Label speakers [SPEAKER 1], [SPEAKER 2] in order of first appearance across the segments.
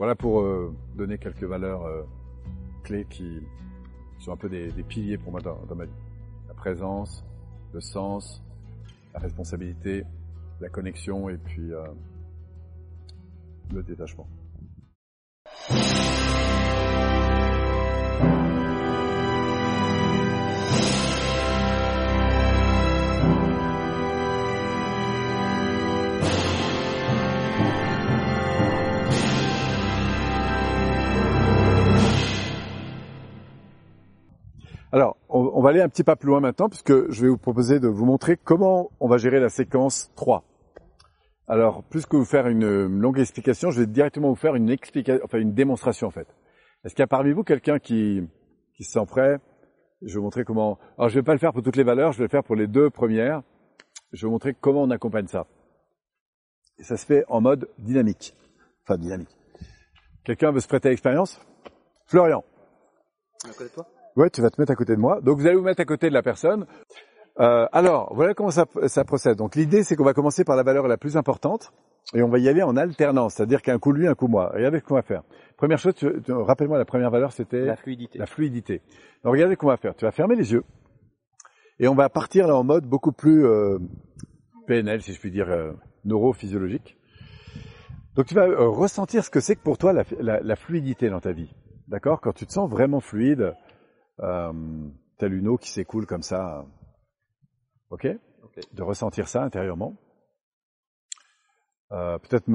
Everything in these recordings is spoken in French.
[SPEAKER 1] Voilà pour euh, donner quelques valeurs euh, clés qui sont un peu des, piliers pour moi dans, dans, ma vie. La présence, le sens, la responsabilité, la connexion et puis euh, le détachement. On, va aller un petit pas plus loin maintenant, puisque je vais vous proposer de vous montrer comment on va gérer la séquence 3. Alors, plus que vous faire une longue explication, je vais directement vous faire une explication, enfin une démonstration en fait. Est-ce qu'il y a parmi vous quelqu'un qui, qui se sent prêt? Je vais vous montrer comment. Alors, je vais pas le faire pour toutes les valeurs, je vais le faire pour les deux premières. Je vais vous montrer comment on accompagne ça. Et ça se fait en mode dynamique. Enfin, dynamique. Quelqu'un veut se prêter à l'expérience? Florian.
[SPEAKER 2] À côté toi?
[SPEAKER 1] Ouais, tu vas te mettre à côté de moi. Donc vous allez vous mettre à côté de la personne. Euh, alors, voilà comment ça, ça procède. Donc l'idée, c'est qu'on va commencer par la valeur la plus importante et on va y aller en alternance, c'est-à-dire qu'un coup lui, un coup moi. Regardez ce qu'on va faire. Première chose, tu, tu, rappelle-moi la première valeur, c'était
[SPEAKER 2] la fluidité.
[SPEAKER 1] La fluidité. Donc regardez ce qu'on va faire. Tu vas fermer les yeux et on va partir là en mode beaucoup plus euh, PNL, si je puis dire, euh, neurophysiologique. Donc tu vas euh, ressentir ce que c'est que pour toi la, la, la fluidité dans ta vie. D'accord? Quand tu te sens vraiment fluide, euh, tel une eau qui s'écoule comme ça. Ok,
[SPEAKER 2] okay.
[SPEAKER 1] De ressentir ça intérieurement. Euh, Peut-être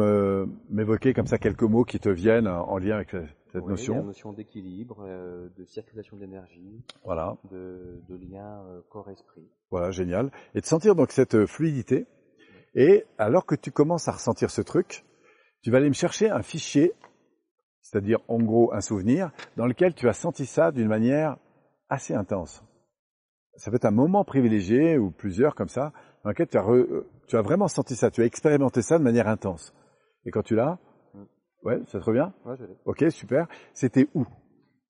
[SPEAKER 1] m'évoquer comme ça quelques mots qui te viennent en lien avec cette
[SPEAKER 2] oui,
[SPEAKER 1] notion.
[SPEAKER 2] La notion d'équilibre, euh, de circulation d'énergie,
[SPEAKER 1] voilà.
[SPEAKER 2] de, de lien euh, corps-esprit.
[SPEAKER 1] Voilà, génial. Et de sentir donc cette fluidité. Et alors que tu commences à ressentir ce truc, tu vas aller me chercher un fichier, c'est-à-dire en gros un souvenir, dans lequel tu as senti ça d'une manière assez intense. Ça peut être un moment privilégié ou plusieurs comme ça, dans lequel tu as, re, tu as vraiment senti ça, tu as expérimenté ça de manière intense. Et quand tu l'as,
[SPEAKER 2] Mm.
[SPEAKER 1] ouais, ça te revient?
[SPEAKER 2] Ouais, je l'ai.
[SPEAKER 1] Ok, super. C'était où?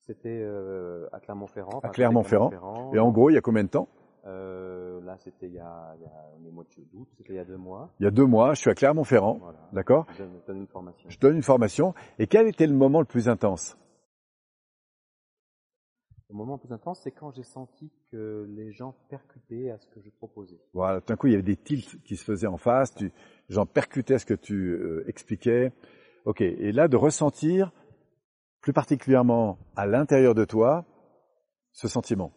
[SPEAKER 2] C'était euh, à Clermont-Ferrand.
[SPEAKER 1] À Clermont-Ferrand. Et en gros, il y a combien de temps?
[SPEAKER 2] Euh, là, c'était il y a, il y a mois d'août, c'était il y a deux mois.
[SPEAKER 1] Il y a deux mois, je suis à Clermont-Ferrand,
[SPEAKER 2] Voilà.
[SPEAKER 1] d'accord?
[SPEAKER 2] Je donne une formation.
[SPEAKER 1] Je donne une formation. Et quel était le moment le plus intense?
[SPEAKER 2] Le moment le plus intense, c'est quand j'ai senti que les gens percutaient à ce que je proposais.
[SPEAKER 1] Voilà, tout d'un coup, il y avait des tilts qui se faisaient en face, tu, les gens percutaient à ce que tu euh, expliquais. Ok, et là, de ressentir plus particulièrement à l'intérieur de toi ce sentiment.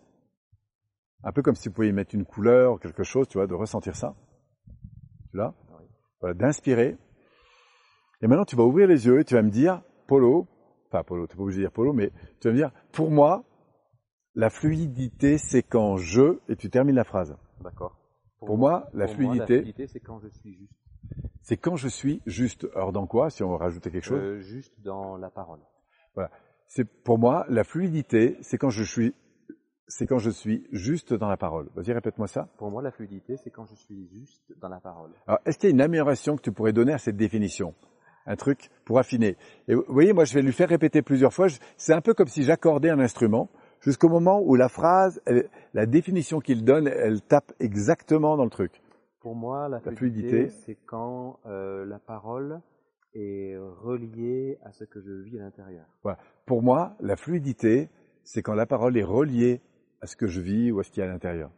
[SPEAKER 1] Un peu comme si tu pouvais y mettre une couleur, quelque chose, tu vois, de ressentir ça. Tu l'as?
[SPEAKER 2] Oui.
[SPEAKER 1] Voilà, d'inspirer. Et maintenant, tu vas ouvrir les yeux et tu vas me dire, Polo, pas Polo, tu n'es pas obligé de dire Polo, mais tu vas me dire, pour moi, la fluidité, c'est quand je, et tu termines la phrase.
[SPEAKER 2] D'accord.
[SPEAKER 1] Pour moi, la
[SPEAKER 2] pour
[SPEAKER 1] fluidité-
[SPEAKER 2] Moi, la fluidité, c'est quand je suis juste.
[SPEAKER 1] C'est quand je suis juste. Alors dans quoi, si on veut rajouter quelque chose?
[SPEAKER 2] Euh, juste dans la parole.
[SPEAKER 1] C'est pour moi la fluidité, c'est quand je suis, c'est quand je suis juste dans la parole. Vas-y, répète-moi ça.
[SPEAKER 2] Pour moi, la fluidité, c'est quand je suis juste dans la parole.
[SPEAKER 1] Alors, est-ce qu'il y a une amélioration que tu pourrais donner à cette définition? Un truc pour affiner. Et vous voyez, moi, je vais lui faire répéter plusieurs fois. C'est un peu comme si j'accordais un instrument jusqu'au moment où la phrase, elle- la définition qu'il donne, elle tape exactement dans le truc.
[SPEAKER 2] Pour moi, la,
[SPEAKER 1] La
[SPEAKER 2] fluidité,
[SPEAKER 1] fluidité.
[SPEAKER 2] c'est quand euh, la parole est reliée à ce que je vis à l'intérieur.
[SPEAKER 1] Pour moi, la fluidité, c'est quand la parole est reliée à ce que je vis ou à ce qu'il y a à l'intérieur.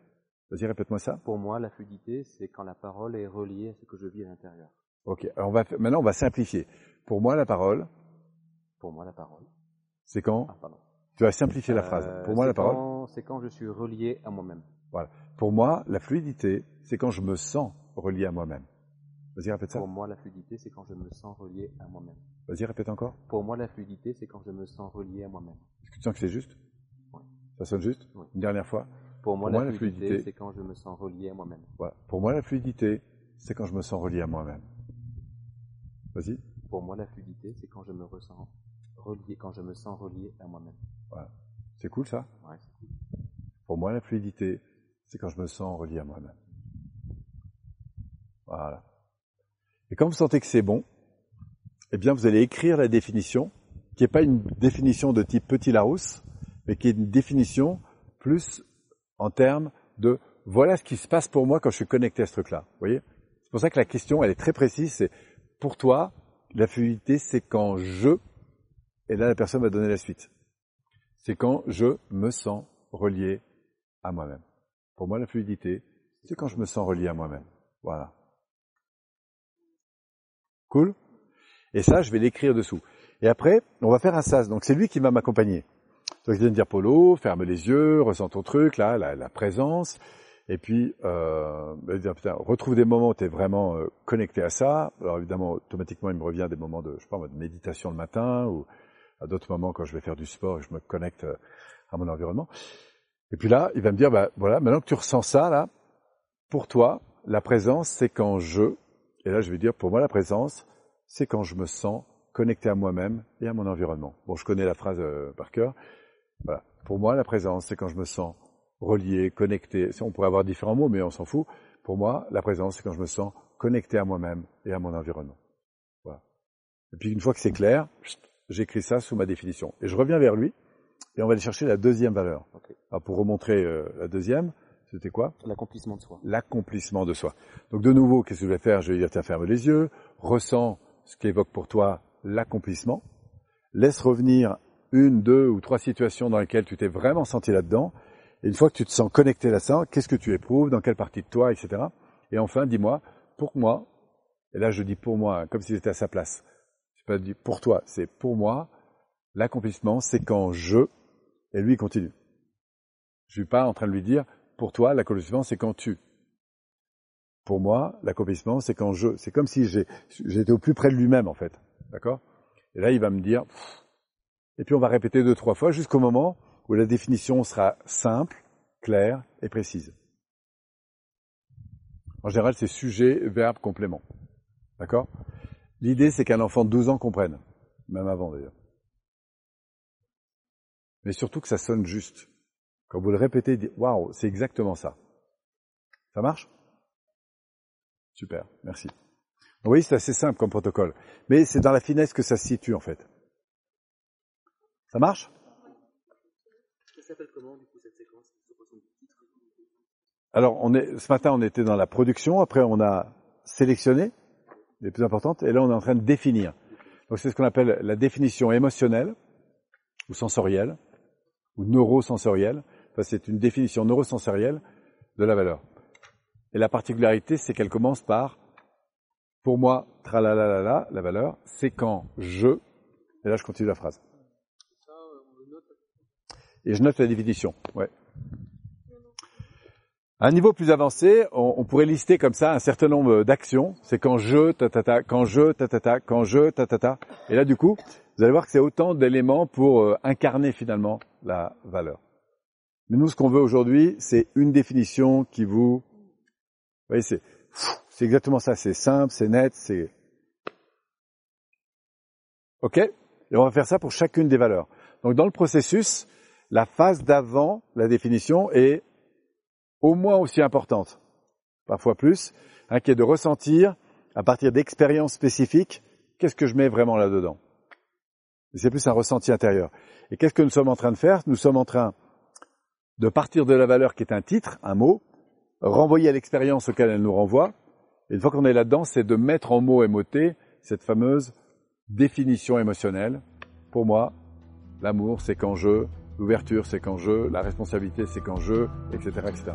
[SPEAKER 1] Vas-y, répète-moi ça.
[SPEAKER 2] Pour moi, la fluidité, c'est quand la parole est reliée à ce que je vis à l'intérieur.
[SPEAKER 1] Ok. Alors on va maintenant on va simplifier. Pour moi, la parole,
[SPEAKER 2] Pour moi, la parole.
[SPEAKER 1] c'est quand
[SPEAKER 2] Ah, pardon.
[SPEAKER 1] Tu vas simplifier la
[SPEAKER 2] Euh,
[SPEAKER 1] phrase. Pour moi, la parole.
[SPEAKER 2] C'est quand je suis relié à moi-même.
[SPEAKER 1] Pour moi, la fluidité, c'est quand je me sens relié à moi-même. Vas-y, répète ça.
[SPEAKER 2] Pour moi, la fluidité, c'est quand je me sens relié à moi-même.
[SPEAKER 1] Vas-y, répète encore.
[SPEAKER 2] Pour moi, la fluidité, c'est quand je me sens relié à moi-même.
[SPEAKER 1] Est-ce que tu sens que c'est juste
[SPEAKER 2] Oui.
[SPEAKER 1] Ça sonne juste
[SPEAKER 2] Oui.
[SPEAKER 1] Une dernière fois.
[SPEAKER 2] Pour moi,
[SPEAKER 1] Pour
[SPEAKER 2] la,
[SPEAKER 1] moi, la
[SPEAKER 2] fluidité,
[SPEAKER 1] fluidité-
[SPEAKER 2] c'est quand je me sens relié à moi-même.
[SPEAKER 1] Voilà. Pour moi, la fluidité, c'est quand je me sens relié à moi-même. Vas-y.
[SPEAKER 2] Pour moi, la fluidité, c'est quand je me ressens relié, quand je me sens relié à moi-même.
[SPEAKER 1] C'est cool ça
[SPEAKER 2] Ouais, c'est cool.
[SPEAKER 1] Pour moi, la fluidité, c'est quand je me sens relié à moi-même. Voilà. Et quand vous sentez que c'est bon, eh bien, vous allez écrire la définition, qui n'est pas une définition de type petit Larousse, mais qui est une définition plus en termes de voilà ce qui se passe pour moi quand je suis connecté à ce truc-là. Vous voyez? C'est pour ça que la question, elle est très précise. C'est pour toi, la fluidité, c'est quand je Et là, la personne va donner la suite. C'est quand je me sens relié à moi-même. Pour moi, la fluidité, c'est quand je me sens relié à moi-même. Voilà. Cool? Et ça, je vais l'écrire dessous. Et après, on va faire un sas. Donc c'est lui qui va m'accompagner. Donc il vient de dire Polo, ferme les yeux, ressens ton truc, là, la, présence. Et puis, euh, dire, putain, retrouve des moments où tu es vraiment euh, connecté à ça. Alors évidemment, automatiquement, il me revient des moments de, je sais pas, de méditation le matin ou à d'autres moments quand je vais faire du sport et je me connecte euh, à mon environnement. Et puis là, il va me dire, bah voilà, maintenant que tu ressens ça, là, pour toi, la présence, c'est quand je, et là je vais dire, pour moi, la présence, c'est quand je me sens connecté à moi-même et à mon environnement. Bon, je connais la phrase euh, par cœur. Voilà. Pour moi, la présence, c'est quand je me sens relié, connecté. On pourrait avoir différents mots, mais on s'en fout. Pour moi, la présence, c'est quand je me sens connecté à moi-même et à mon environnement. Voilà. Et puis une fois que c'est clair, j'écris ça sous ma définition. Et je reviens vers lui, et on va aller chercher la deuxième valeur. Alors pour remontrer euh, la deuxième, c'était quoi?
[SPEAKER 2] L'accomplissement de soi.
[SPEAKER 1] L'accomplissement de soi. Donc de nouveau, qu'est-ce que je vais faire? Je vais dire, tiens, ferme les yeux, ressens ce qui évoque pour toi l'accomplissement, laisse revenir une, deux ou trois situations dans lesquelles tu t'es vraiment senti là-dedans, et une fois que tu te sens connecté là ça, qu'est-ce que tu éprouves, dans quelle partie de toi, etc. Et enfin, dis-moi, pour moi, et là je dis pour moi, comme si j'étais à sa place, pas pour toi, c'est pour moi, l'accomplissement, c'est quand je, et lui continue. Je suis pas en train de lui dire, pour toi, l'accomplissement, c'est quand tu. Pour moi, l'accomplissement, c'est quand je. C'est comme si j'étais au plus près de lui-même, en fait. D'accord? Et là, il va me dire, et puis on va répéter deux, trois fois jusqu'au moment où la définition sera simple, claire et précise. En général, c'est sujet, verbe, complément. D'accord? L'idée, c'est qu'un enfant de 12 ans comprenne, même avant d'ailleurs. Mais surtout que ça sonne juste. Quand vous le répétez, waouh, c'est exactement ça. Ça marche? Super, merci. Oui, c'est assez simple comme protocole, mais c'est dans la finesse que ça se situe en fait. Ça marche? Ça s'appelle comment du coup cette séquence? Alors, on est, ce matin, on était dans la production. Après, on a sélectionné les plus importantes, et là, on est en train de définir. Donc, c'est ce qu'on appelle la définition émotionnelle ou sensorielle ou neurosensorielle. Enfin, c'est une définition neurosensorielle de la valeur. Et la particularité, c'est qu'elle commence par, pour moi, la valeur, c'est quand je, et là je continue la phrase. Et je note la définition, ouais. À un niveau plus avancé, on, pourrait lister comme ça un certain nombre d'actions. C'est quand je, ta, ta, ta, quand je, ta, ta, ta, quand je, ta, ta, ta. Et là, du coup, vous allez voir que c'est autant d'éléments pour euh, incarner finalement la valeur. Mais nous, ce qu'on veut aujourd'hui, c'est une définition qui vous... Vous voyez, c'est, c'est exactement ça. C'est simple, c'est net, c'est... OK? Et on va faire ça pour chacune des valeurs. Donc dans le processus, la phase d'avant la définition est au moins aussi importante, parfois plus, hein, qui est de ressentir, à partir d'expériences spécifiques, qu'est-ce que je mets vraiment là-dedans. C'est plus un ressenti intérieur. Et qu'est-ce que nous sommes en train de faire? Nous sommes en train de partir de la valeur qui est un titre, un mot, renvoyer à l'expérience auquel elle nous renvoie. Et une fois qu'on est là-dedans, c'est de mettre en mots et mots-t cette fameuse définition émotionnelle. Pour moi, l'amour, c'est quand je, L'ouverture, c'est quand je, la responsabilité, c'est quand je, etc., etc.